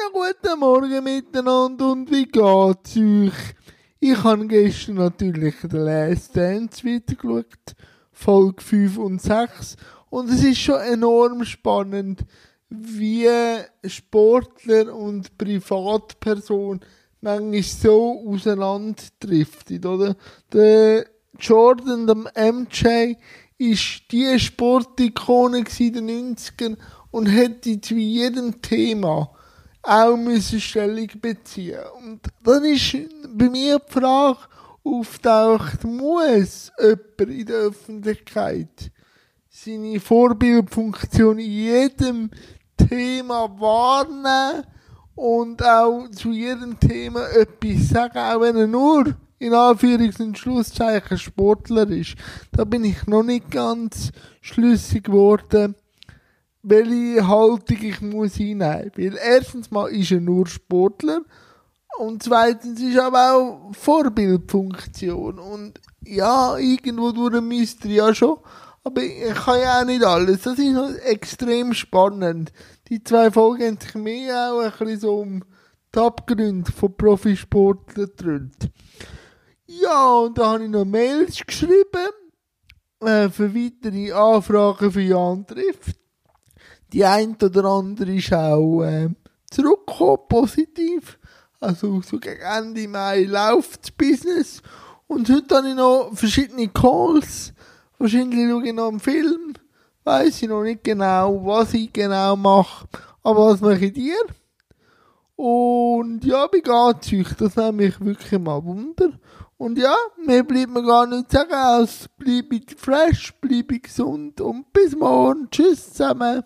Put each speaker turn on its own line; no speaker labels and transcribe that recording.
Schönen guten Morgen miteinander und wie geht's euch? Ich habe gestern natürlich den Last Dance wieder geschaut, Folge 5 und 6. Und es ist schon enorm spannend, wie Sportler und Privatpersonen manchmal so auseinanderdriften, oder? Der Jordan, der MJ, ist die Sportikone in den 90ern und hätte zu jedem Thema auch müssen Stellung beziehen Und dann ist bei mir die Frage auftaucht, muss jemand in der Öffentlichkeit seine Vorbildfunktion in jedem Thema wahrnehmen und auch zu jedem Thema etwas sagen, auch wenn er nur in Anführungs- und Schlusszeichen Sportler ist. Da bin ich noch nicht ganz schlüssig geworden, welche Haltung ich muss einnehmen. Weil erstens mal ist er nur Sportler und zweitens ist aber auch Vorbildfunktion. Und ja, irgendwo durch müsste er ja schon, aber ich kann ja auch nicht alles. Das ist extrem spannend. Die zwei Folgen haben sich mehr auch ein bisschen so um die Abgründe von Profisportlern gedreht. Ja, und da habe ich noch Mails geschrieben äh, für weitere Anfragen für Jan trifft. Die eine oder andere ist auch äh, zurückgekommen, positiv. Also so gegen Ende Mai läuft das Business. Und heute habe ich noch verschiedene Calls. Wahrscheinlich schaue ich noch einen Film. Weiß ich noch nicht genau, was ich genau mache. Aber was mache ich dir? Und ja, wie geht's euch? Das nimmt mich wirklich mal Wunder. Und ja, mir bleibt mir gar nicht sagen, als bleibe fresh, bleibe gesund und bis morgen. Tschüss zusammen.